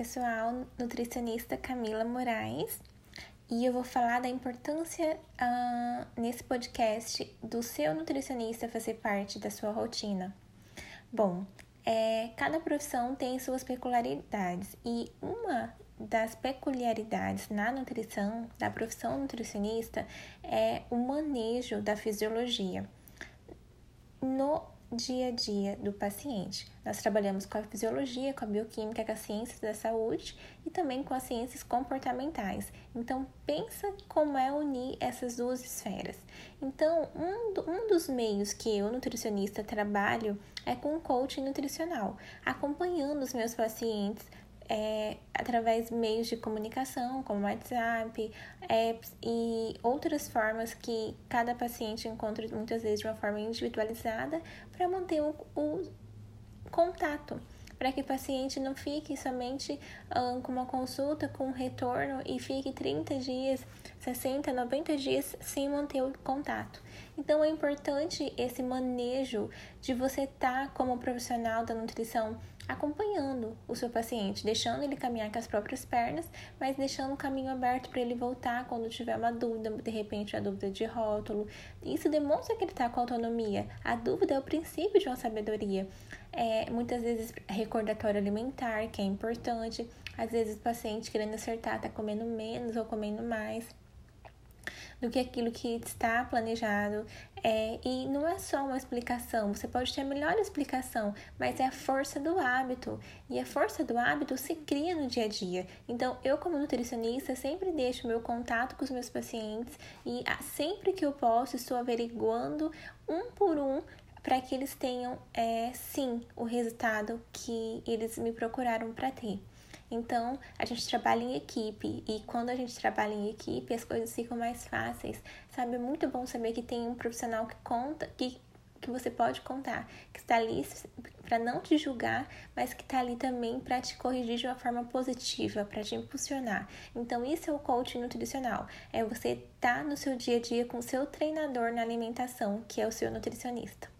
pessoal, nutricionista Camila Moraes, e eu vou falar da importância uh, nesse podcast do seu nutricionista fazer parte da sua rotina. Bom, é, cada profissão tem suas peculiaridades e uma das peculiaridades na nutrição, da profissão nutricionista, é o manejo da fisiologia. No dia a dia do paciente. Nós trabalhamos com a fisiologia, com a bioquímica, com as ciências da saúde e também com as ciências comportamentais. Então, pensa como é unir essas duas esferas. Então, um, um dos meios que eu, nutricionista, trabalho é com coaching nutricional, acompanhando os meus pacientes é, através de meios de comunicação, como WhatsApp, apps e outras formas que cada paciente encontra muitas vezes de uma forma individualizada para manter o, o contato para que o paciente não fique somente um, com uma consulta com um retorno e fique 30 dias, 60, 90 dias sem manter o contato. Então é importante esse manejo de você estar tá, como profissional da nutrição acompanhando o seu paciente, deixando ele caminhar com as próprias pernas, mas deixando o caminho aberto para ele voltar quando tiver uma dúvida, de repente a dúvida de rótulo. Isso demonstra que ele está com autonomia. A dúvida é o princípio de uma sabedoria é, muitas vezes recordatório alimentar, que é importante. Às vezes o paciente querendo acertar está comendo menos ou comendo mais do que aquilo que está planejado. É, e não é só uma explicação, você pode ter a melhor explicação, mas é a força do hábito. E a força do hábito se cria no dia a dia. Então, eu, como nutricionista, sempre deixo meu contato com os meus pacientes e sempre que eu posso, estou averiguando um por um para que eles tenham, é, sim, o resultado que eles me procuraram para ter. Então, a gente trabalha em equipe e quando a gente trabalha em equipe, as coisas ficam mais fáceis. Sabe, é muito bom saber que tem um profissional que conta, que, que você pode contar, que está ali para não te julgar, mas que está ali também para te corrigir de uma forma positiva, para te impulsionar. Então, isso é o coaching nutricional. É você estar tá no seu dia a dia com o seu treinador na alimentação, que é o seu nutricionista.